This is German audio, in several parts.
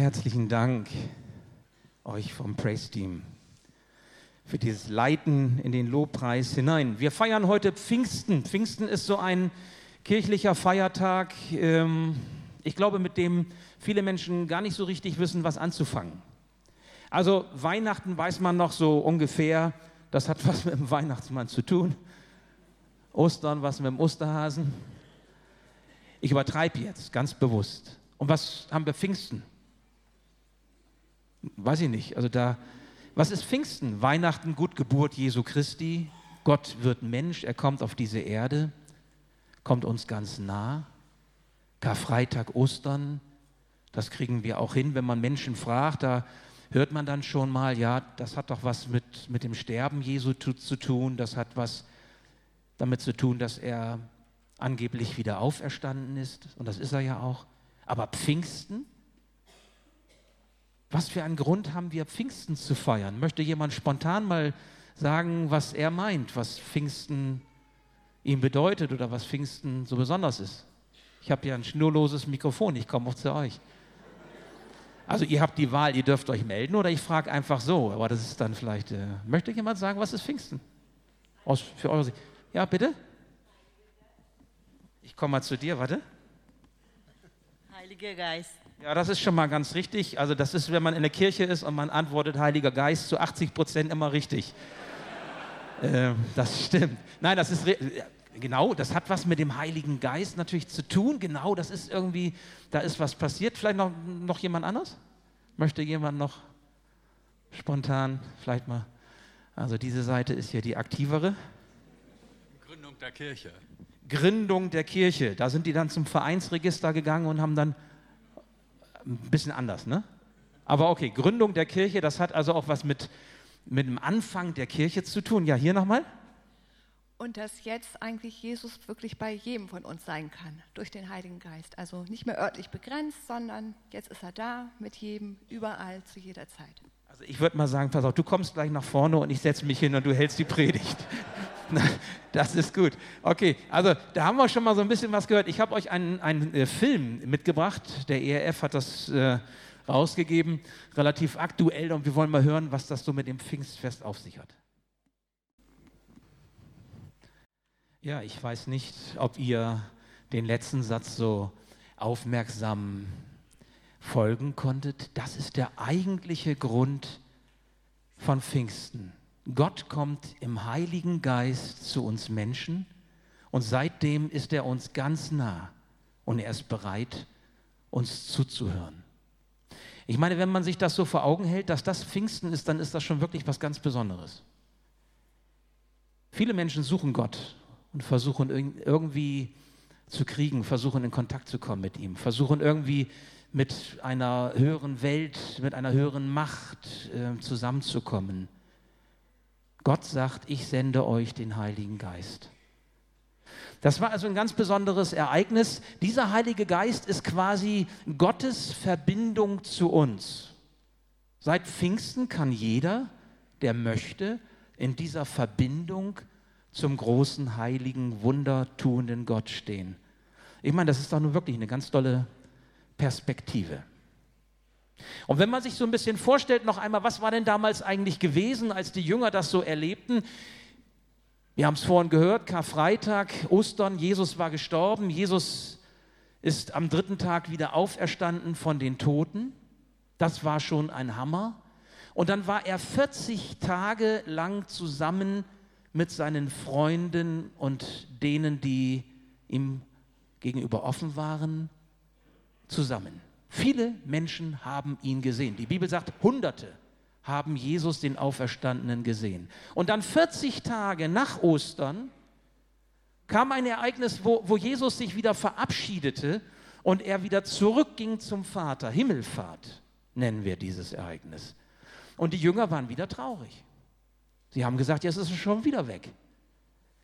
herzlichen Dank euch vom Praise Team für dieses Leiten in den Lobpreis hinein. Wir feiern heute Pfingsten. Pfingsten ist so ein kirchlicher Feiertag, ähm, ich glaube, mit dem viele Menschen gar nicht so richtig wissen, was anzufangen. Also Weihnachten weiß man noch so ungefähr, das hat was mit dem Weihnachtsmann zu tun. Ostern was mit dem Osterhasen. Ich übertreibe jetzt ganz bewusst. Und was haben wir Pfingsten? Weiß ich nicht. Also da, was ist Pfingsten? Weihnachten, Gutgeburt Jesu Christi. Gott wird Mensch, er kommt auf diese Erde, kommt uns ganz nah. Karfreitag, Ostern, das kriegen wir auch hin, wenn man Menschen fragt, da hört man dann schon mal, ja, das hat doch was mit, mit dem Sterben Jesu zu, zu tun, das hat was damit zu tun, dass er angeblich wieder auferstanden ist, und das ist er ja auch. Aber Pfingsten? Was für einen Grund haben wir, Pfingsten zu feiern? Möchte jemand spontan mal sagen, was er meint, was Pfingsten ihm bedeutet oder was Pfingsten so besonders ist? Ich habe ja ein schnurloses Mikrofon, ich komme auch zu euch. Also ihr habt die Wahl, ihr dürft euch melden oder ich frage einfach so, aber das ist dann vielleicht, äh, möchte jemand sagen, was ist Pfingsten? Aus, für eure Sicht. Ja, bitte? Ich komme mal zu dir, warte. Heiliger Geist. Ja, das ist schon mal ganz richtig. Also das ist, wenn man in der Kirche ist und man antwortet Heiliger Geist, zu 80 Prozent immer richtig. äh, das stimmt. Nein, das ist genau, das hat was mit dem Heiligen Geist natürlich zu tun. Genau, das ist irgendwie, da ist was passiert. Vielleicht noch, noch jemand anders? Möchte jemand noch spontan vielleicht mal? Also diese Seite ist hier die aktivere. Gründung der Kirche. Gründung der Kirche. Da sind die dann zum Vereinsregister gegangen und haben dann ein bisschen anders, ne? Aber okay, Gründung der Kirche, das hat also auch was mit, mit dem Anfang der Kirche zu tun. Ja, hier nochmal. Und dass jetzt eigentlich Jesus wirklich bei jedem von uns sein kann, durch den Heiligen Geist. Also nicht mehr örtlich begrenzt, sondern jetzt ist er da mit jedem, überall, zu jeder Zeit. Also ich würde mal sagen, pass auf, du kommst gleich nach vorne und ich setze mich hin und du hältst die Predigt. Das ist gut. Okay, also da haben wir schon mal so ein bisschen was gehört. Ich habe euch einen, einen äh, Film mitgebracht. Der ERF hat das äh, rausgegeben, relativ aktuell. Und wir wollen mal hören, was das so mit dem Pfingstfest auf sich hat. Ja, ich weiß nicht, ob ihr den letzten Satz so aufmerksam folgen konntet. Das ist der eigentliche Grund von Pfingsten. Gott kommt im Heiligen Geist zu uns Menschen und seitdem ist er uns ganz nah und er ist bereit, uns zuzuhören. Ich meine, wenn man sich das so vor Augen hält, dass das Pfingsten ist, dann ist das schon wirklich was ganz Besonderes. Viele Menschen suchen Gott und versuchen irgendwie zu kriegen, versuchen in Kontakt zu kommen mit ihm, versuchen irgendwie mit einer höheren Welt, mit einer höheren Macht äh, zusammenzukommen. Gott sagt, ich sende euch den Heiligen Geist. Das war also ein ganz besonderes Ereignis. Dieser Heilige Geist ist quasi Gottes Verbindung zu uns. Seit Pfingsten kann jeder, der möchte, in dieser Verbindung zum großen, heiligen, wundertuenden Gott stehen. Ich meine, das ist doch nun wirklich eine ganz tolle Perspektive. Und wenn man sich so ein bisschen vorstellt, noch einmal, was war denn damals eigentlich gewesen, als die Jünger das so erlebten? Wir haben es vorhin gehört, Karfreitag, Ostern, Jesus war gestorben, Jesus ist am dritten Tag wieder auferstanden von den Toten. Das war schon ein Hammer. Und dann war er 40 Tage lang zusammen mit seinen Freunden und denen, die ihm gegenüber offen waren, zusammen. Viele Menschen haben ihn gesehen. Die Bibel sagt, Hunderte haben Jesus den Auferstandenen gesehen. Und dann 40 Tage nach Ostern kam ein Ereignis, wo, wo Jesus sich wieder verabschiedete und er wieder zurückging zum Vater. Himmelfahrt nennen wir dieses Ereignis. Und die Jünger waren wieder traurig. Sie haben gesagt, jetzt ist er schon wieder weg.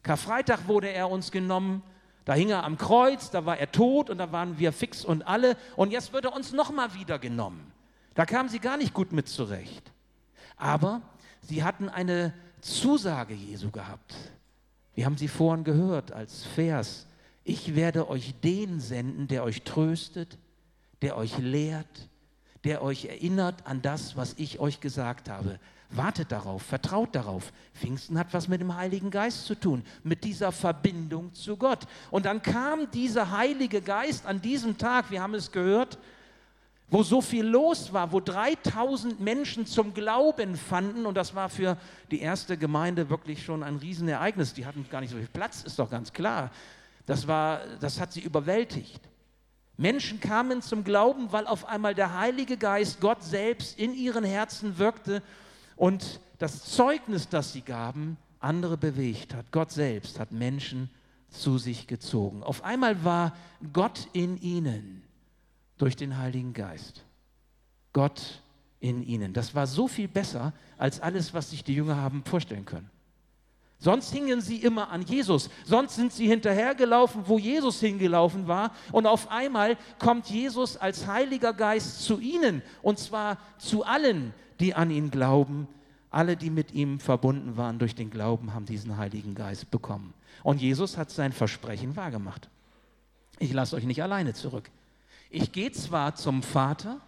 Karfreitag wurde er uns genommen, da hing er am Kreuz, da war er tot und da waren wir fix und alle. Und jetzt wird er uns nochmal wieder genommen. Da kamen sie gar nicht gut mit zurecht. Aber sie hatten eine Zusage Jesu gehabt. Wir haben sie vorhin gehört als Vers. Ich werde euch den senden, der euch tröstet, der euch lehrt, der euch erinnert an das, was ich euch gesagt habe. Wartet darauf, vertraut darauf. Pfingsten hat was mit dem Heiligen Geist zu tun, mit dieser Verbindung zu Gott. Und dann kam dieser Heilige Geist an diesem Tag, wir haben es gehört, wo so viel los war, wo 3000 Menschen zum Glauben fanden. Und das war für die erste Gemeinde wirklich schon ein Riesenereignis. Die hatten gar nicht so viel Platz, ist doch ganz klar. Das, war, das hat sie überwältigt. Menschen kamen zum Glauben, weil auf einmal der Heilige Geist, Gott selbst, in ihren Herzen wirkte und das Zeugnis, das sie gaben, andere bewegt hat. Gott selbst hat Menschen zu sich gezogen. Auf einmal war Gott in ihnen durch den Heiligen Geist. Gott in ihnen. Das war so viel besser als alles, was sich die Jünger haben vorstellen können. Sonst hingen sie immer an Jesus. Sonst sind sie hinterhergelaufen, wo Jesus hingelaufen war. Und auf einmal kommt Jesus als Heiliger Geist zu ihnen. Und zwar zu allen, die an ihn glauben. Alle, die mit ihm verbunden waren durch den Glauben, haben diesen Heiligen Geist bekommen. Und Jesus hat sein Versprechen wahrgemacht. Ich lasse euch nicht alleine zurück. Ich gehe zwar zum Vater,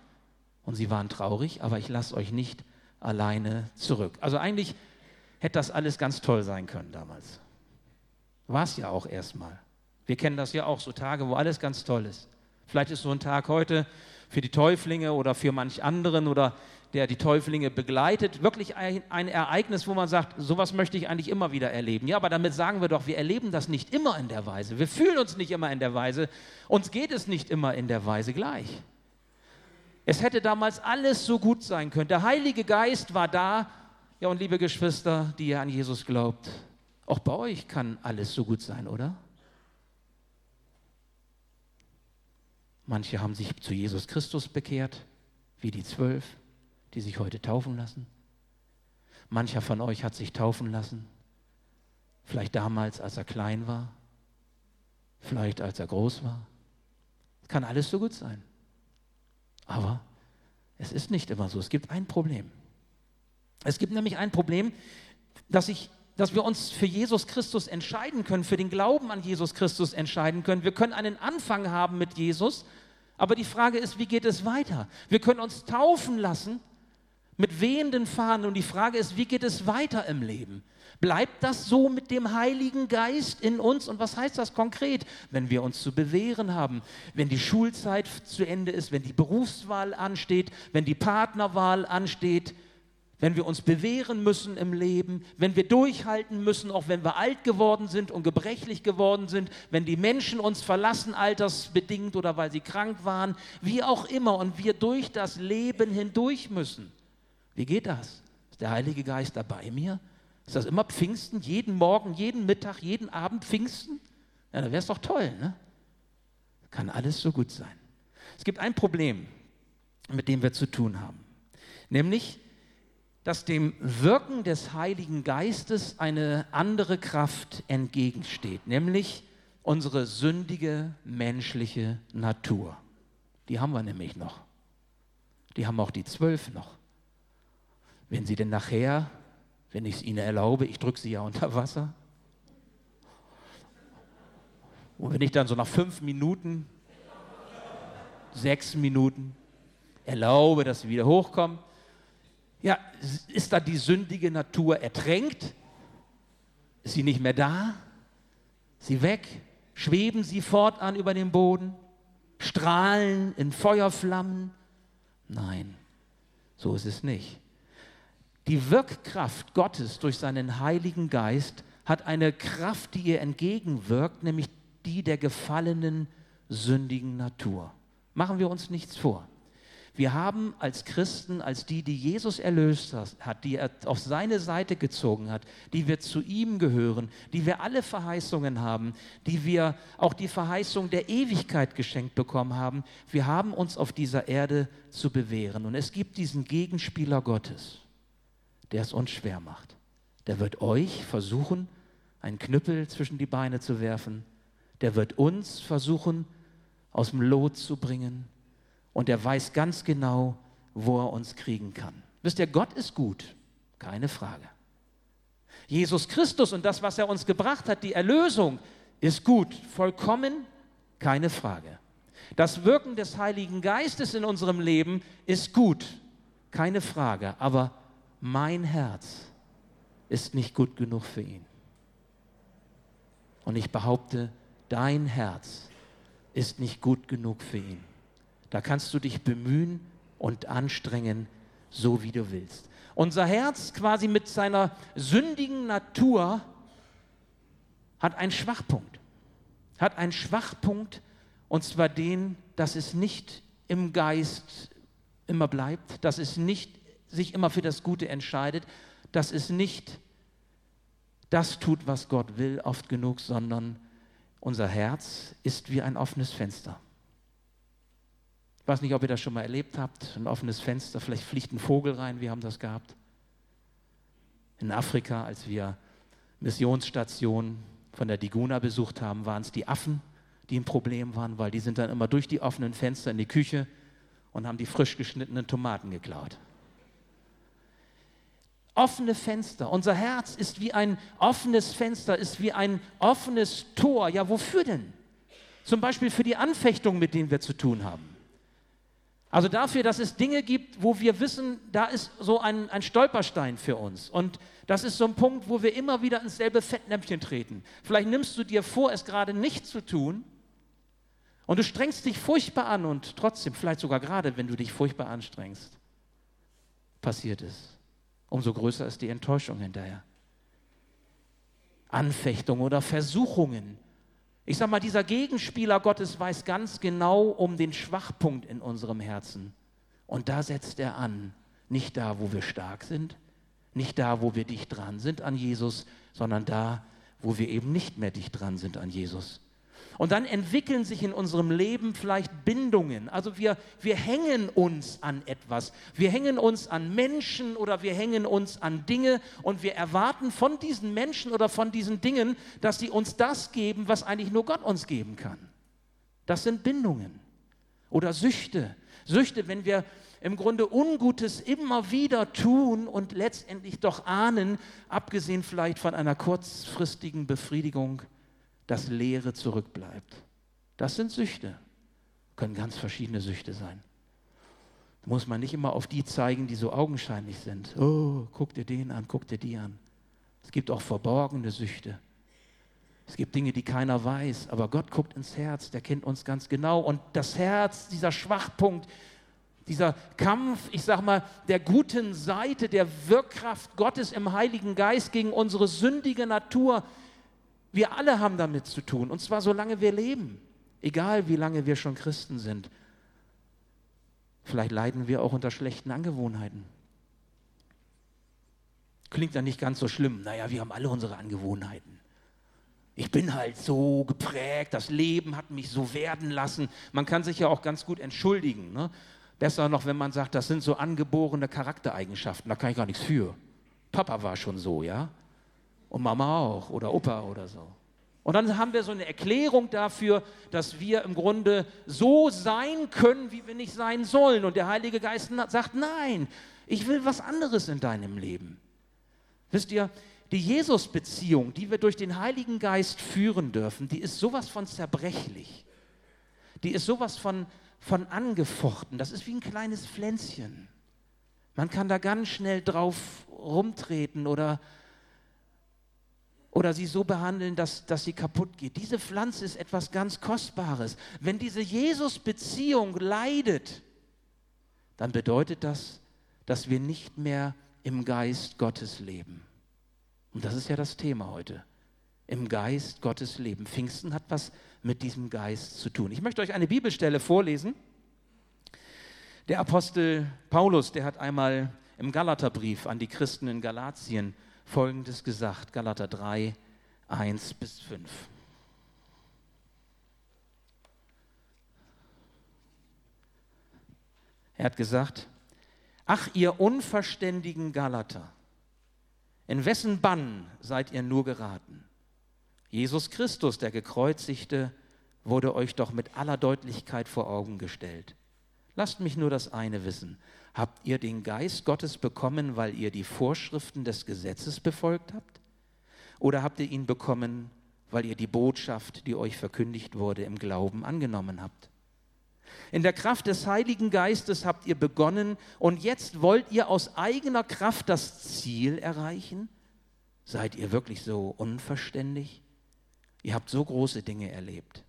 und sie waren traurig, aber ich lasse euch nicht alleine zurück. Also eigentlich hätte das alles ganz toll sein können damals. War es ja auch erstmal. Wir kennen das ja auch, so Tage, wo alles ganz toll ist. Vielleicht ist so ein Tag heute für die Täuflinge oder für manch anderen oder der die Täuflinge begleitet, wirklich ein, ein, Ereignis, wo man sagt, sowas möchte ich eigentlich immer wieder erleben. Ja, aber damit sagen wir doch, wir erleben das nicht immer in der Weise. Wir fühlen uns nicht immer in der Weise. Uns geht es nicht immer in der Weise gleich. Es hätte damals alles so gut sein können. Der Heilige Geist war da. Ja, und liebe Geschwister, die ihr an Jesus glaubt, auch bei euch kann alles so gut sein, oder? Manche haben sich zu Jesus Christus bekehrt, wie die zwölf die sich heute taufen lassen. Mancher von euch hat sich taufen lassen, vielleicht damals, als er klein war, vielleicht als er groß war. Es kann alles so gut sein. Aber es ist nicht immer so. Es gibt ein Problem. Es gibt nämlich ein Problem, dass, ich, dass wir uns für Jesus Christus entscheiden können, für den Glauben an Jesus Christus entscheiden können. Wir können einen Anfang haben mit Jesus, aber die Frage ist, wie geht es weiter? Wir können uns taufen lassen, mit wehenden Fahnen. Und die Frage ist, wie geht es weiter im Leben? Bleibt das so mit dem Heiligen Geist in uns? Und was heißt das konkret, wenn wir uns zu bewähren haben, wenn die Schulzeit zu Ende ist, wenn die Berufswahl ansteht, wenn die Partnerwahl ansteht, wenn wir uns bewähren müssen im Leben, wenn wir durchhalten müssen, auch wenn wir alt geworden sind und gebrechlich geworden sind, wenn die Menschen uns verlassen, altersbedingt oder weil sie krank waren, wie auch immer, und wir durch das Leben hindurch müssen. Wie geht das? Ist der Heilige Geist da bei mir? Ist das immer Pfingsten? Jeden Morgen, jeden Mittag, jeden Abend Pfingsten? Ja, dann wäre es doch toll, ne? Kann alles so gut sein. Es gibt ein Problem, mit dem wir zu tun haben. Nämlich, dass dem Wirken des Heiligen Geistes eine andere Kraft entgegensteht, nämlich unsere sündige menschliche Natur. Die haben wir nämlich noch. Die haben auch die zwölf noch. Wenn sie denn nachher, wenn ich es ihnen erlaube, ich drücke sie ja unter Wasser, und wenn ich dann so nach fünf Minuten, sechs Minuten erlaube, dass sie wieder hochkommen, ja, ist da die sündige Natur ertränkt? Ist sie nicht mehr da? Sie weg? Schweben sie fortan über den Boden? Strahlen in Feuerflammen? Nein, so ist es nicht. Die Wirkkraft Gottes durch seinen Heiligen Geist hat eine Kraft, die ihr entgegenwirkt, nämlich die der gefallenen, sündigen Natur. Machen wir uns nichts vor. Wir haben als Christen, als die, die Jesus erlöst hat, die er auf seine Seite gezogen hat, die wir zu ihm gehören, die wir alle Verheißungen haben, die wir auch die Verheißung der Ewigkeit geschenkt bekommen haben, wir haben uns auf dieser Erde zu bewähren. Und es gibt diesen Gegenspieler Gottes der es uns schwer macht. Der wird euch versuchen, einen Knüppel zwischen die Beine zu werfen. Der wird uns versuchen, aus dem Lot zu bringen. Und er weiß ganz genau, wo er uns kriegen kann. Wisst ihr, Gott ist gut, keine Frage. Jesus Christus und das, was er uns gebracht hat, die Erlösung, ist gut, vollkommen, keine Frage. Das Wirken des Heiligen Geistes in unserem Leben ist gut, keine Frage, aber mein Herz ist nicht gut genug für ihn. Und ich behaupte, dein Herz ist nicht gut genug für ihn. Da kannst du dich bemühen und anstrengen, so wie du willst. Unser Herz quasi mit seiner sündigen Natur hat einen Schwachpunkt. Hat einen Schwachpunkt, und zwar den, dass es nicht im Geist immer bleibt, dass es nicht sich immer für das Gute entscheidet, dass es nicht das tut, was Gott will, oft genug, sondern unser Herz ist wie ein offenes Fenster. Ich weiß nicht, ob ihr das schon mal erlebt habt, ein offenes Fenster, vielleicht fliegt ein Vogel rein, wir haben das gehabt. In Afrika, als wir Missionsstationen von der Diguna besucht haben, waren es die Affen, die ein Problem waren, weil die sind dann immer durch die offenen Fenster in die Küche und haben die frisch geschnittenen Tomaten geklaut offene Fenster. Unser Herz ist wie ein offenes Fenster, ist wie ein offenes Tor. Ja, wofür denn? Zum Beispiel für die Anfechtung, mit denen wir zu tun haben. Also dafür, dass es Dinge gibt, wo wir wissen, da ist so ein, ein Stolperstein für uns. Und das ist so ein Punkt, wo wir immer wieder ins selbe Fettnäpfchen treten. Vielleicht nimmst du dir vor, es gerade nicht zu tun. Und du strengst dich furchtbar an und trotzdem, vielleicht sogar gerade, wenn du dich furchtbar anstrengst, passiert es umso größer ist die Enttäuschung hinterher. Anfechtung oder Versuchungen. Ich sage mal, dieser Gegenspieler Gottes weiß ganz genau um den Schwachpunkt in unserem Herzen. Und da setzt er an. Nicht da, wo wir stark sind, nicht da, wo wir dicht dran sind an Jesus, sondern da, wo wir eben nicht mehr dicht dran sind an Jesus. Und dann entwickeln sich in unserem Leben vielleicht Bindungen. Also wir, wir hängen uns an etwas. Wir hängen uns an Menschen oder wir hängen uns an Dinge und wir erwarten von diesen Menschen oder von diesen Dingen, dass sie uns das geben, was eigentlich nur Gott uns geben kann. Das sind Bindungen oder Süchte. Süchte, wenn wir im Grunde Ungutes immer wieder tun und letztendlich doch ahnen, abgesehen vielleicht von einer kurzfristigen Befriedigung, das Leere zurückbleibt. Das sind Süchte. Können ganz verschiedene Süchte sein. Muss man nicht immer auf die zeigen, die so augenscheinlich sind. Oh, guck dir den an, guck dir die an. Es gibt auch verborgene Süchte. Es gibt Dinge, die keiner weiß, aber Gott guckt ins Herz, der kennt uns ganz genau. Und das Herz, dieser Schwachpunkt, dieser Kampf, ich sag mal, der guten Seite, der Wirkkraft Gottes im Heiligen Geist gegen unsere sündige Natur, wir alle haben damit zu tun, und zwar solange wir leben, egal wie lange wir schon Christen sind. Vielleicht leiden wir auch unter schlechten Angewohnheiten. Klingt dann nicht ganz so schlimm. Naja, wir haben alle unsere Angewohnheiten. Ich bin halt so geprägt, das Leben hat mich so werden lassen. Man kann sich ja auch ganz gut entschuldigen. Ne? Besser noch, wenn man sagt, das sind so angeborene Charaktereigenschaften, da kann ich gar nichts für. Papa war schon so, ja. Und Mama auch oder Opa oder so. Und dann haben wir so eine Erklärung dafür, dass wir im Grunde so sein können, wie wir nicht sein sollen. Und der Heilige Geist sagt, nein, ich will was anderes in deinem Leben. Wisst ihr, die Jesus-Beziehung, die wir durch den Heiligen Geist führen dürfen, die ist sowas von zerbrechlich. Die ist sowas von, von angefochten. Das ist wie ein kleines Pflänzchen. Man kann da ganz schnell drauf rumtreten oder oder sie so behandeln, dass, dass sie kaputt geht. Diese Pflanze ist etwas ganz Kostbares. Wenn diese Jesus-Beziehung leidet, dann bedeutet das, dass wir nicht mehr im Geist Gottes leben. Und das ist ja das Thema heute. Im Geist Gottes leben. Pfingsten hat was mit diesem Geist zu tun. Ich möchte euch eine Bibelstelle vorlesen. Der Apostel Paulus, der hat einmal im Galaterbrief an die Christen in Galatien Folgendes gesagt, Galater 3, 1 bis 5. Er hat gesagt, ach ihr unverständigen Galater, in wessen Bann seid ihr nur geraten? Jesus Christus, der gekreuzigte, wurde euch doch mit aller Deutlichkeit vor Augen gestellt. Lasst mich nur das eine wissen. Habt ihr den Geist Gottes bekommen, weil ihr die Vorschriften des Gesetzes befolgt habt? Oder habt ihr ihn bekommen, weil ihr die Botschaft, die euch verkündigt wurde, im Glauben angenommen habt? In der Kraft des Heiligen Geistes habt ihr begonnen und jetzt wollt ihr aus eigener Kraft das Ziel erreichen? Seid ihr wirklich so unverständlich? Ihr habt so große Dinge erlebt.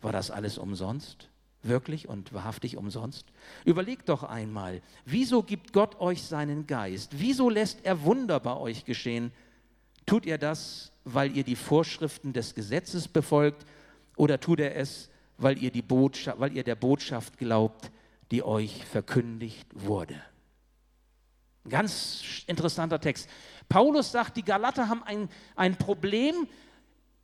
War das alles umsonst? Wirklich und wahrhaftig umsonst? Überlegt doch einmal, wieso gibt Gott euch seinen Geist? Wieso lässt er Wunder bei euch geschehen? Tut er das, weil ihr die Vorschriften des Gesetzes befolgt oder tut er es, weil ihr, die Botschaft, weil ihr der Botschaft glaubt, die euch verkündigt wurde? Ganz interessanter Text. Paulus sagt, die Galater haben ein, ein Problem,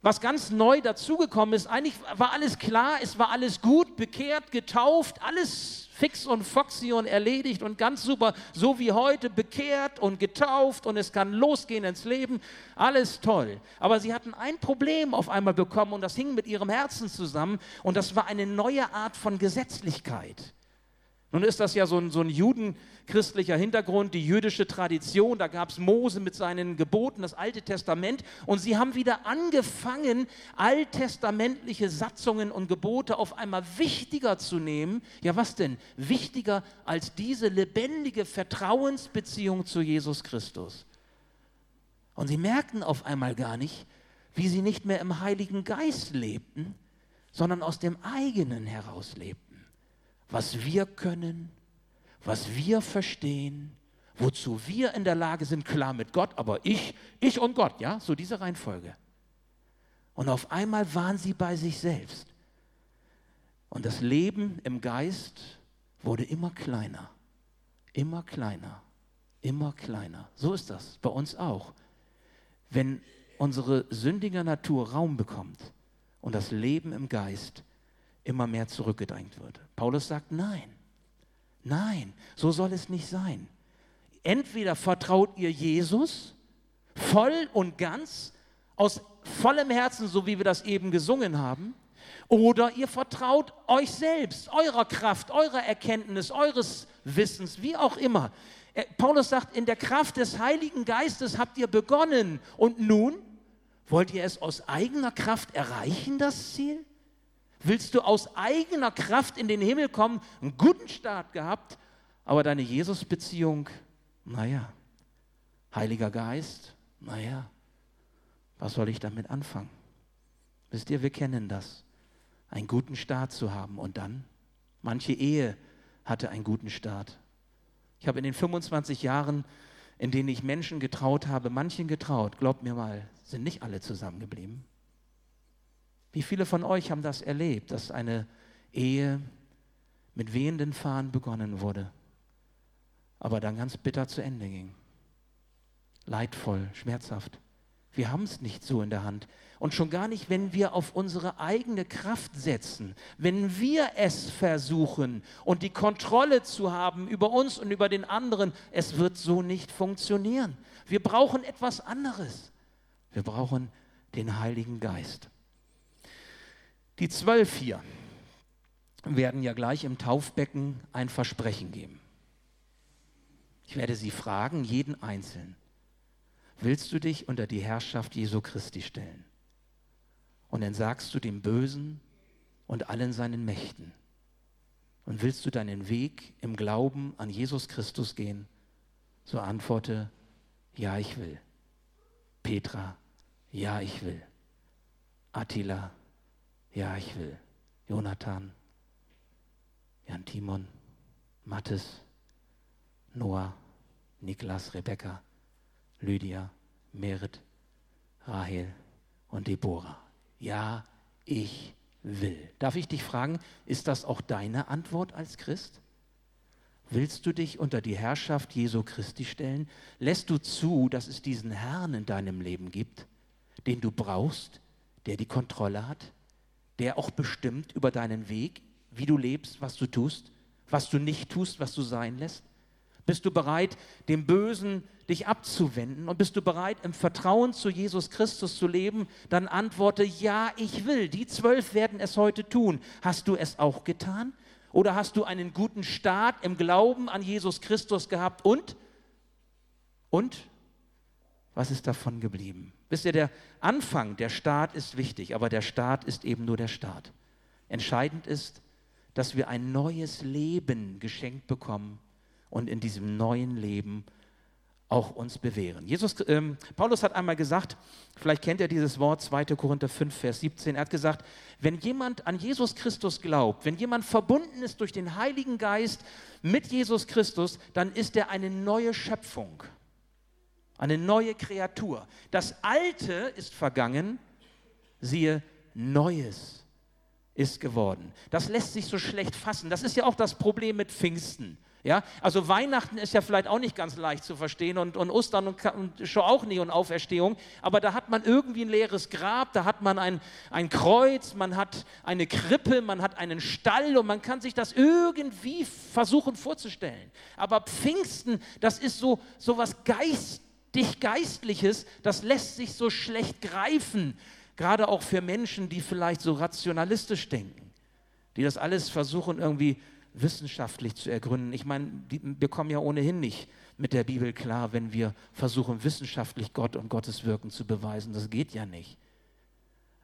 was ganz neu dazugekommen ist. Eigentlich war alles klar, es war alles gut, bekehrt, getauft, alles fix und foxy und erledigt und ganz super, so wie heute, bekehrt und getauft und es kann losgehen ins Leben, alles toll. Aber sie hatten ein Problem auf einmal bekommen und das hing mit ihrem Herzen zusammen und das war eine neue Art von Gesetzlichkeit. Nun ist das ja so ein, so ein judenchristlicher Hintergrund, die jüdische Tradition. Da gab es Mose mit seinen Geboten, das Alte Testament. Und sie haben wieder angefangen, alttestamentliche Satzungen und Gebote auf einmal wichtiger zu nehmen. Ja, was denn? Wichtiger als diese lebendige Vertrauensbeziehung zu Jesus Christus. Und sie merkten auf einmal gar nicht, wie sie nicht mehr im Heiligen Geist lebten, sondern aus dem eigenen heraus lebten was wir können, was wir verstehen, wozu wir in der Lage sind, klar mit Gott, aber ich, ich und Gott, ja, so diese Reihenfolge. Und auf einmal waren sie bei sich selbst. Und das Leben im Geist wurde immer kleiner, immer kleiner, immer kleiner. So ist das bei uns auch. Wenn unsere sündige Natur Raum bekommt und das Leben im Geist immer mehr zurückgedrängt wird. Paulus sagt, nein, nein, so soll es nicht sein. Entweder vertraut ihr Jesus voll und ganz, aus vollem Herzen, so wie wir das eben gesungen haben, oder ihr vertraut euch selbst, eurer Kraft, eurer Erkenntnis, eures Wissens, wie auch immer. Paulus sagt, in der Kraft des Heiligen Geistes habt ihr begonnen und nun wollt ihr es aus eigener Kraft erreichen, das Ziel? Willst du aus eigener Kraft in den Himmel kommen, einen guten Start gehabt, aber deine Jesus-Beziehung, naja, Heiliger Geist, naja, was soll ich damit anfangen? Wisst ihr, wir kennen das, einen guten Start zu haben und dann, manche Ehe hatte einen guten Start. Ich habe in den 25 Jahren, in denen ich Menschen getraut habe, manchen getraut, glaubt mir mal, sind nicht alle zusammengeblieben. Wie viele von euch haben das erlebt, dass eine Ehe mit wehenden Fahnen begonnen wurde, aber dann ganz bitter zu Ende ging? Leidvoll, schmerzhaft. Wir haben es nicht so in der Hand. Und schon gar nicht, wenn wir auf unsere eigene Kraft setzen, wenn wir es versuchen und die Kontrolle zu haben über uns und über den anderen, es wird so nicht funktionieren. Wir brauchen etwas anderes. Wir brauchen den Heiligen Geist. Die zwölf hier werden ja gleich im Taufbecken ein Versprechen geben. Ich werde sie fragen, jeden Einzelnen. Willst du dich unter die Herrschaft Jesu Christi stellen? Und dann sagst du dem Bösen und allen seinen Mächten. Und willst du deinen Weg im Glauben an Jesus Christus gehen? So antworte, ja, ich will. Petra, ja, ich will. Attila, ja, ich will. Jonathan, Jan Timon, Mattes, Noah, Niklas, Rebecca, Lydia, Merit, Rahel und Deborah. Ja, ich will. Darf ich dich fragen, ist das auch deine Antwort als Christ? Willst du dich unter die Herrschaft Jesu Christi stellen? Lässt du zu, dass es diesen Herrn in deinem Leben gibt, den du brauchst, der die Kontrolle hat? Der auch bestimmt über deinen Weg, wie du lebst, was du tust, was du nicht tust, was du sein lässt? Bist du bereit, dem Bösen dich abzuwenden und bist du bereit, im Vertrauen zu Jesus Christus zu leben? Dann antworte, ja, ich will. Die zwölf werden es heute tun. Hast du es auch getan? Oder hast du einen guten Start im Glauben an Jesus Christus gehabt und? Und? Was ist davon geblieben? Wisst ihr, der Anfang, der Start ist wichtig, aber der Start ist eben nur der Start. Entscheidend ist, dass wir ein neues Leben geschenkt bekommen und in diesem neuen Leben auch uns bewähren. Jesus, ähm, Paulus hat einmal gesagt, vielleicht kennt ihr dieses Wort 2. Korinther 5, Vers 17, er hat gesagt, wenn jemand an Jesus Christus glaubt, wenn jemand verbunden ist durch den Heiligen Geist mit Jesus Christus, dann ist er eine neue Schöpfung, eine neue Kreatur. Das Alte ist vergangen, siehe, Neues ist geworden. Das lässt sich so schlecht fassen. Das ist ja auch das Problem mit Pfingsten. Ja, also Weihnachten ist ja vielleicht auch nicht ganz leicht zu verstehen und, und Ostern und, und schon auch nie und Auferstehung, aber da hat man irgendwie ein leeres Grab, da hat man ein, ein Kreuz, man hat eine Krippe, man hat einen Stall und man kann sich das irgendwie versuchen vorzustellen. Aber Pfingsten, das ist so, so was geistig Geistliches, das lässt sich so schlecht greifen, gerade auch für Menschen, die vielleicht so rationalistisch denken, die das alles versuchen irgendwie wissenschaftlich zu ergründen. Ich meine, wir kommen ja ohnehin nicht mit der Bibel klar, wenn wir versuchen, wissenschaftlich Gott und Gottes Wirken zu beweisen. Das geht ja nicht.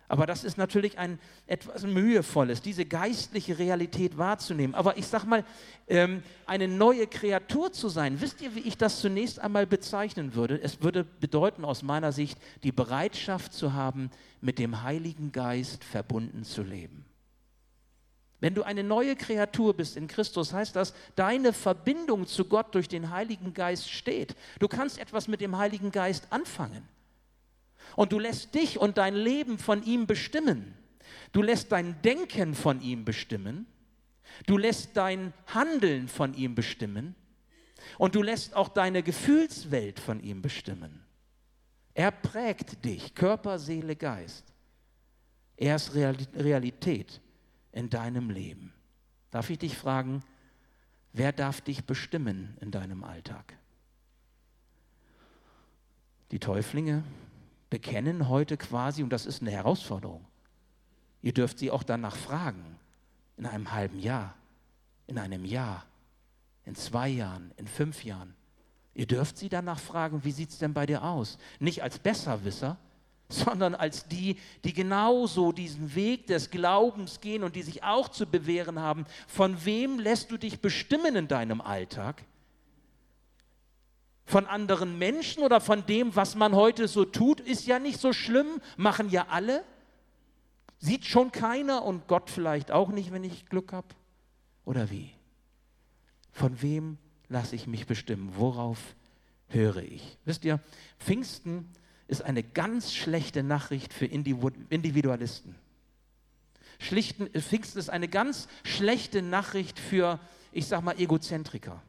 Aber das ist natürlich ein etwas mühevolles, diese geistliche Realität wahrzunehmen. Aber ich sage mal, ähm, eine neue Kreatur zu sein, wisst ihr, wie ich das zunächst einmal bezeichnen würde? Es würde bedeuten aus meiner Sicht, die Bereitschaft zu haben, mit dem Heiligen Geist verbunden zu leben. Wenn du eine neue Kreatur bist in Christus, heißt das, deine Verbindung zu Gott durch den Heiligen Geist steht. Du kannst etwas mit dem Heiligen Geist anfangen. Und du lässt dich und dein Leben von ihm bestimmen. Du lässt dein Denken von ihm bestimmen. Du lässt dein Handeln von ihm bestimmen. Und du lässt auch deine Gefühlswelt von ihm bestimmen. Er prägt dich, Körper, Seele, Geist. Er ist Realität in deinem Leben. Darf ich dich fragen, wer darf dich bestimmen in deinem Alltag? Die Täuflinge bekennen heute quasi, und das ist eine Herausforderung, ihr dürft sie auch danach fragen, in einem halben Jahr, in einem Jahr, in zwei Jahren, in fünf Jahren. Ihr dürft sie danach fragen, wie sieht es denn bei dir aus? Nicht als Besserwisser, sondern als die, die genauso diesen Weg des Glaubens gehen und die sich auch zu bewähren haben. Von wem lässt du dich bestimmen in deinem Alltag? Von anderen Menschen oder von dem, was man heute so tut, ist ja nicht so schlimm, machen ja alle. Sieht schon keiner und Gott vielleicht auch nicht, wenn ich Glück habe? Oder wie? Von wem lasse ich mich bestimmen? Worauf höre ich? Wisst ihr, Pfingsten ist eine ganz schlechte Nachricht für Individualisten. Schlichten, Pfingsten ist eine ganz schlechte Nachricht für, ich sag mal, Egozentriker.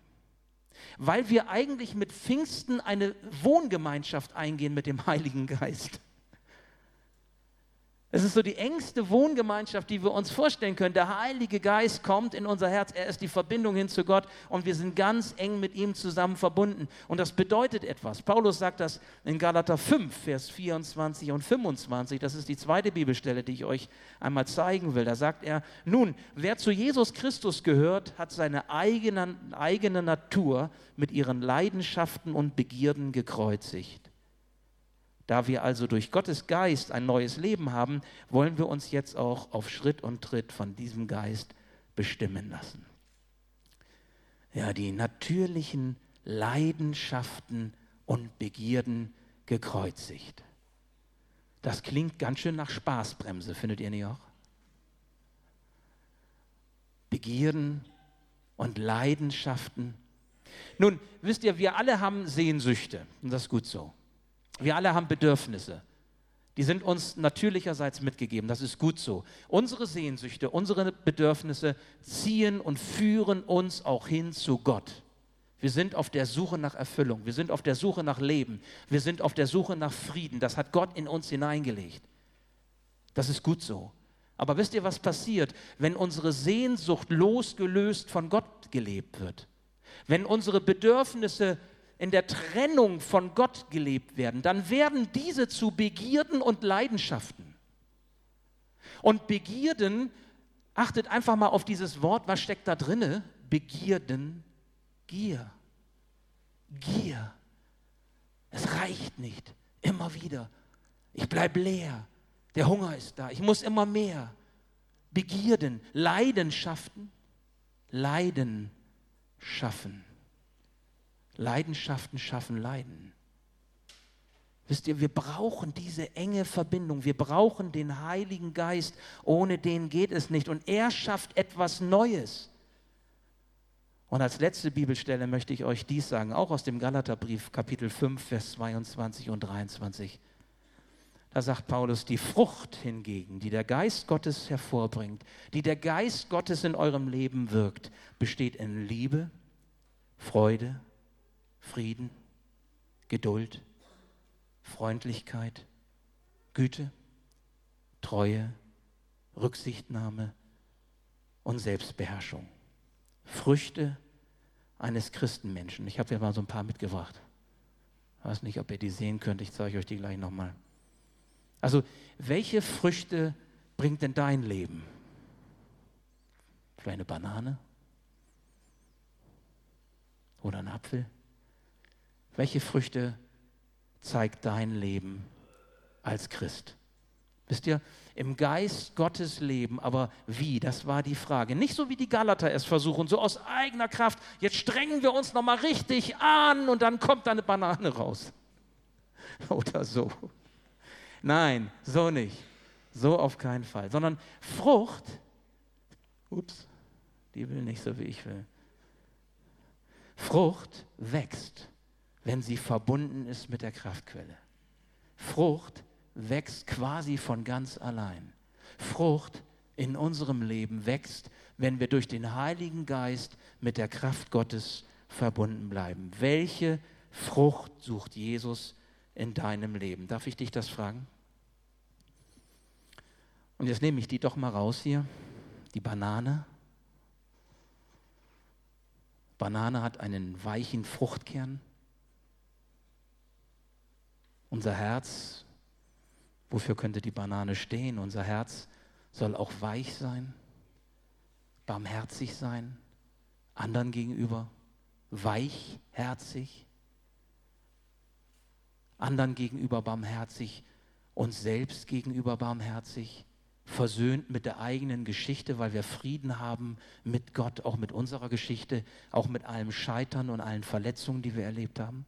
Weil wir eigentlich mit Pfingsten eine Wohngemeinschaft eingehen mit dem Heiligen Geist. Es ist so die engste Wohngemeinschaft, die wir uns vorstellen können. Der Heilige Geist kommt in unser Herz, er ist die Verbindung hin zu Gott und wir sind ganz eng mit ihm zusammen verbunden. Und das bedeutet etwas. Paulus sagt das in Galater 5, Vers 24 und 25. Das ist die zweite Bibelstelle, die ich euch einmal zeigen will. Da sagt er, nun, wer zu Jesus Christus gehört, hat seine eigene, eigene Natur mit ihren Leidenschaften und Begierden gekreuzigt. Da wir also durch Gottes Geist ein neues Leben haben, wollen wir uns jetzt auch auf Schritt und Tritt von diesem Geist bestimmen lassen. Ja, die natürlichen Leidenschaften und Begierden gekreuzigt. Das klingt ganz schön nach Spaßbremse, findet ihr nicht auch? Begierden und Leidenschaften. Nun, wisst ihr, wir alle haben Sehnsüchte und das ist gut so. Wir alle haben Bedürfnisse. Die sind uns natürlicherseits mitgegeben. Das ist gut so. Unsere Sehnsüchte, unsere Bedürfnisse ziehen und führen uns auch hin zu Gott. Wir sind auf der Suche nach Erfüllung. Wir sind auf der Suche nach Leben. Wir sind auf der Suche nach Frieden. Das hat Gott in uns hineingelegt. Das ist gut so. Aber wisst ihr, was passiert, wenn unsere Sehnsucht losgelöst von Gott gelebt wird? Wenn unsere Bedürfnisse in der Trennung von Gott gelebt werden, dann werden diese zu Begierden und Leidenschaften. Und Begierden, achtet einfach mal auf dieses Wort, was steckt da drinne? Begierden, Gier. Gier. Es reicht nicht. Immer wieder. Ich bleibe leer. Der Hunger ist da. Ich muss immer mehr. Begierden, Leidenschaften, Leiden schaffen. Leidenschaften schaffen Leiden. Wisst ihr, wir brauchen diese enge Verbindung. Wir brauchen den Heiligen Geist. Ohne den geht es nicht. Und er schafft etwas Neues. Und als letzte Bibelstelle möchte ich euch dies sagen, auch aus dem Galaterbrief, Kapitel 5, Vers 22 und 23. Da sagt Paulus, die Frucht hingegen, die der Geist Gottes hervorbringt, die der Geist Gottes in eurem Leben wirkt, besteht in Liebe, Freude, Frieden, Geduld, Freundlichkeit, Güte, Treue, Rücksichtnahme und Selbstbeherrschung. Früchte eines Christenmenschen. Ich habe ja mal so ein paar mitgebracht. Ich weiß nicht, ob ihr die sehen könnt. Ich zeige euch die gleich nochmal. Also, welche Früchte bringt denn dein Leben? Vielleicht eine Banane? Oder ein Apfel? Welche Früchte zeigt dein Leben als Christ? Wisst ihr, im Geist Gottes leben, aber wie? Das war die Frage. Nicht so wie die Galater es versuchen, so aus eigener Kraft. Jetzt strengen wir uns nochmal richtig an und dann kommt da eine Banane raus. Oder so. Nein, so nicht. So auf keinen Fall. Sondern Frucht, ups, die will nicht so, wie ich will. Frucht wächst wenn sie verbunden ist mit der Kraftquelle. Frucht wächst quasi von ganz allein. Frucht in unserem Leben wächst, wenn wir durch den Heiligen Geist mit der Kraft Gottes verbunden bleiben. Welche Frucht sucht Jesus in deinem Leben? Darf ich dich das fragen? Und jetzt nehme ich die doch mal raus hier. Die Banane. Banane hat einen weichen Fruchtkern. Unser Herz, wofür könnte die Banane stehen? Unser Herz soll auch weich sein, barmherzig sein, anderen gegenüber, weichherzig, anderen gegenüber barmherzig, uns selbst gegenüber barmherzig, versöhnt mit der eigenen Geschichte, weil wir Frieden haben mit Gott, auch mit unserer Geschichte, auch mit allem Scheitern und allen Verletzungen, die wir erlebt haben.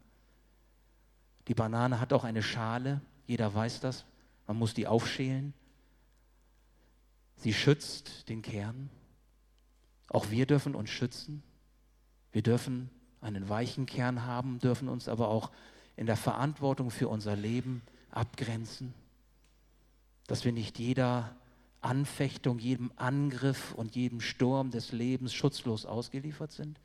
Die Banane hat auch eine Schale, jeder weiß das, man muss die aufschälen. Sie schützt den Kern. Auch wir dürfen uns schützen. Wir dürfen einen weichen Kern haben, dürfen uns aber auch in der Verantwortung für unser Leben abgrenzen, dass wir nicht jeder Anfechtung, jedem Angriff und jedem Sturm des Lebens schutzlos ausgeliefert sind.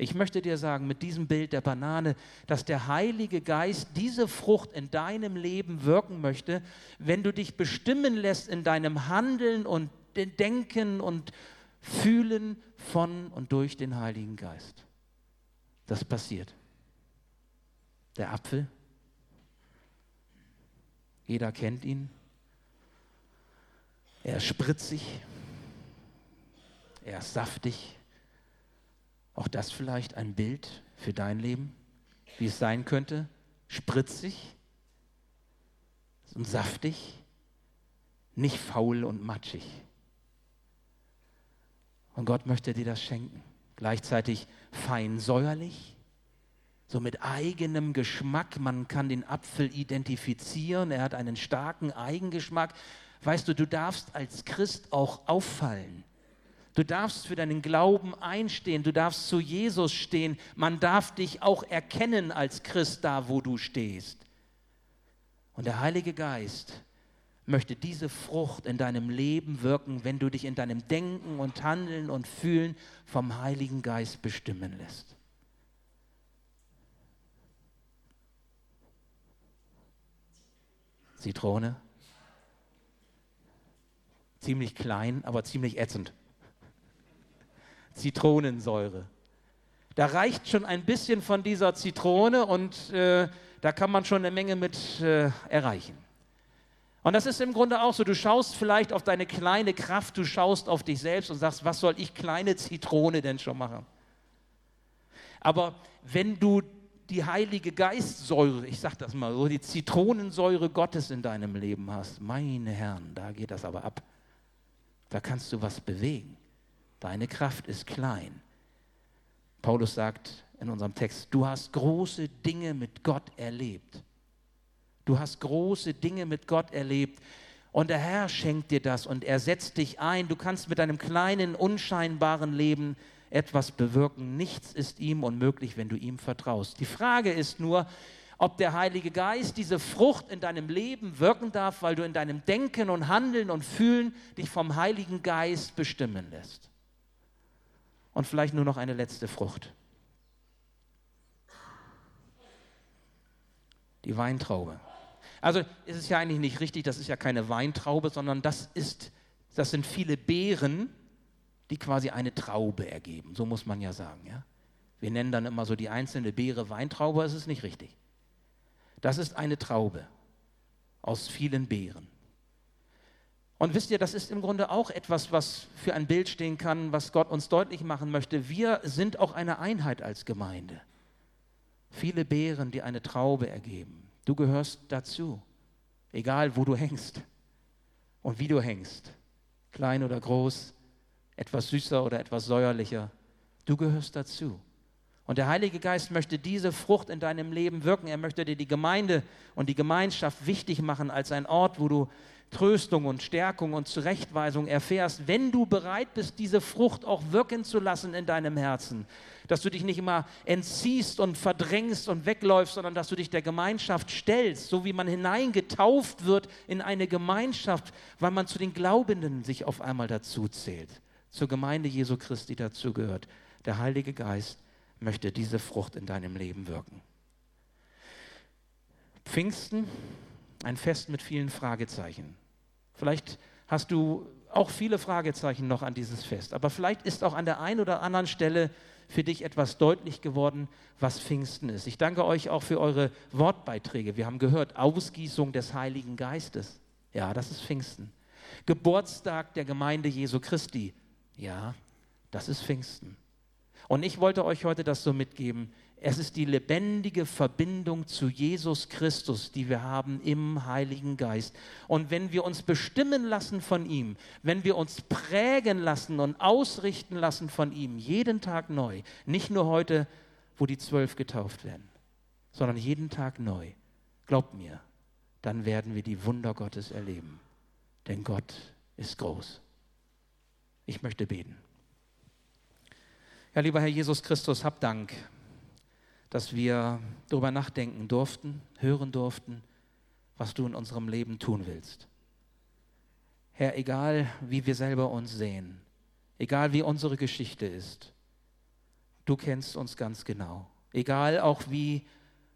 Ich möchte dir sagen, mit diesem Bild der Banane, dass der Heilige Geist diese Frucht in deinem Leben wirken möchte, wenn du dich bestimmen lässt in deinem Handeln und Denken und Fühlen von und durch den Heiligen Geist. Das passiert. Der Apfel, jeder kennt ihn. Er ist spritzig, er ist saftig, auch das vielleicht ein Bild für dein Leben, wie es sein könnte? Spritzig und saftig, nicht faul und matschig. Und Gott möchte dir das schenken. Gleichzeitig fein säuerlich, so mit eigenem Geschmack. Man kann den Apfel identifizieren. Er hat einen starken Eigengeschmack. Weißt du, du darfst als Christ auch auffallen. Du darfst für deinen Glauben einstehen, du darfst zu Jesus stehen. Man darf dich auch erkennen als Christ da, wo du stehst. Und der Heilige Geist möchte diese Frucht in deinem Leben wirken, wenn du dich in deinem Denken und Handeln und Fühlen vom Heiligen Geist bestimmen lässt. Zitrone. Ziemlich klein, aber ziemlich ätzend. Zitronensäure. Da reicht schon ein bisschen von dieser Zitrone und äh, da kann man schon eine Menge mit äh, erreichen. Und das ist im Grunde auch so, du schaust vielleicht auf deine kleine Kraft, du schaust auf dich selbst und sagst, was soll ich kleine Zitrone denn schon machen? Aber wenn du die Heilige Geistsäure, ich sag das mal so, die Zitronensäure Gottes in deinem Leben hast, meine Herren, da geht das aber ab. Da kannst du was bewegen. Deine Kraft ist klein. Paulus sagt in unserem Text, du hast große Dinge mit Gott erlebt. Du hast große Dinge mit Gott erlebt. Und der Herr schenkt dir das und er setzt dich ein. Du kannst mit deinem kleinen, unscheinbaren Leben etwas bewirken. Nichts ist ihm unmöglich, wenn du ihm vertraust. Die Frage ist nur, ob der Heilige Geist diese Frucht in deinem Leben wirken darf, weil du in deinem Denken und Handeln und Fühlen dich vom Heiligen Geist bestimmen lässt. Und vielleicht nur noch eine letzte Frucht. Die Weintraube. Also ist es ja eigentlich nicht richtig, das ist ja keine Weintraube, sondern das, ist, das sind viele Beeren, die quasi eine Traube ergeben. So muss man ja sagen. Ja? Wir nennen dann immer so die einzelne Beere Weintraube, das ist nicht richtig. Das ist eine Traube aus vielen Beeren. Und wisst ihr, das ist im Grunde auch etwas, was für ein Bild stehen kann, was Gott uns deutlich machen möchte. Wir sind auch eine Einheit als Gemeinde. Viele Beeren, die eine Traube ergeben. Du gehörst dazu, egal wo du hängst und wie du hängst, klein oder groß, etwas süßer oder etwas säuerlicher. Du gehörst dazu. Und der Heilige Geist möchte diese Frucht in deinem Leben wirken. Er möchte dir die Gemeinde und die Gemeinschaft wichtig machen als ein Ort, wo du Tröstung und Stärkung und Zurechtweisung erfährst, wenn du bereit bist, diese Frucht auch wirken zu lassen in deinem Herzen. Dass du dich nicht immer entziehst und verdrängst und wegläufst, sondern dass du dich der Gemeinschaft stellst, so wie man hineingetauft wird in eine Gemeinschaft, weil man zu den Glaubenden sich auf einmal dazu zählt, zur Gemeinde Jesu Christi dazugehört. Der Heilige Geist möchte diese Frucht in deinem Leben wirken. Pfingsten ein Fest mit vielen Fragezeichen. Vielleicht hast du auch viele Fragezeichen noch an dieses Fest, aber vielleicht ist auch an der einen oder anderen Stelle für dich etwas deutlich geworden, was Pfingsten ist. Ich danke euch auch für eure Wortbeiträge. Wir haben gehört, Ausgießung des Heiligen Geistes. Ja, das ist Pfingsten. Geburtstag der Gemeinde Jesu Christi. Ja, das ist Pfingsten. Und ich wollte euch heute das so mitgeben. Es ist die lebendige Verbindung zu Jesus Christus, die wir haben im Heiligen Geist. Und wenn wir uns bestimmen lassen von ihm, wenn wir uns prägen lassen und ausrichten lassen von ihm, jeden Tag neu, nicht nur heute, wo die zwölf getauft werden, sondern jeden Tag neu, glaubt mir, dann werden wir die Wunder Gottes erleben. Denn Gott ist groß. Ich möchte beten. Ja, lieber Herr Jesus Christus, hab Dank dass wir darüber nachdenken durften, hören durften, was du in unserem Leben tun willst. Herr, egal wie wir selber uns sehen, egal wie unsere Geschichte ist, du kennst uns ganz genau. Egal auch wie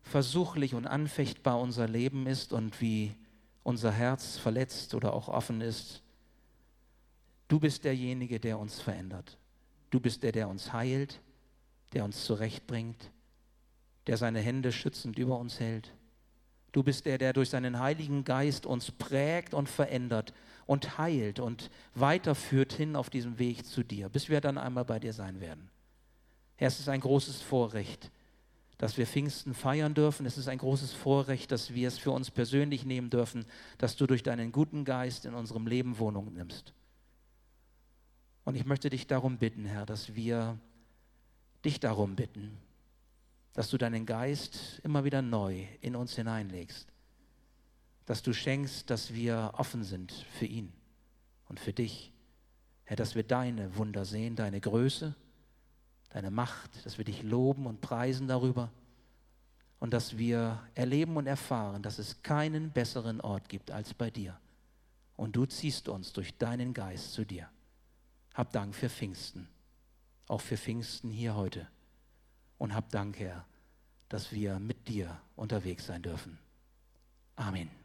versuchlich und anfechtbar unser Leben ist und wie unser Herz verletzt oder auch offen ist, du bist derjenige, der uns verändert. Du bist der, der uns heilt, der uns zurechtbringt der seine Hände schützend über uns hält. Du bist der, der durch seinen Heiligen Geist uns prägt und verändert und heilt und weiterführt hin auf diesem Weg zu dir, bis wir dann einmal bei dir sein werden. Herr, es ist ein großes Vorrecht, dass wir Pfingsten feiern dürfen. Es ist ein großes Vorrecht, dass wir es für uns persönlich nehmen dürfen, dass du durch deinen guten Geist in unserem Leben Wohnung nimmst. Und ich möchte dich darum bitten, Herr, dass wir dich darum bitten, dass du deinen Geist immer wieder neu in uns hineinlegst, dass du schenkst, dass wir offen sind für ihn und für dich. Herr, dass wir deine Wunder sehen, deine Größe, deine Macht, dass wir dich loben und preisen darüber und dass wir erleben und erfahren, dass es keinen besseren Ort gibt als bei dir. Und du ziehst uns durch deinen Geist zu dir. Hab Dank für Pfingsten, auch für Pfingsten hier heute und hab Dank, Herr, dass wir mit dir unterwegs sein dürfen. Amen.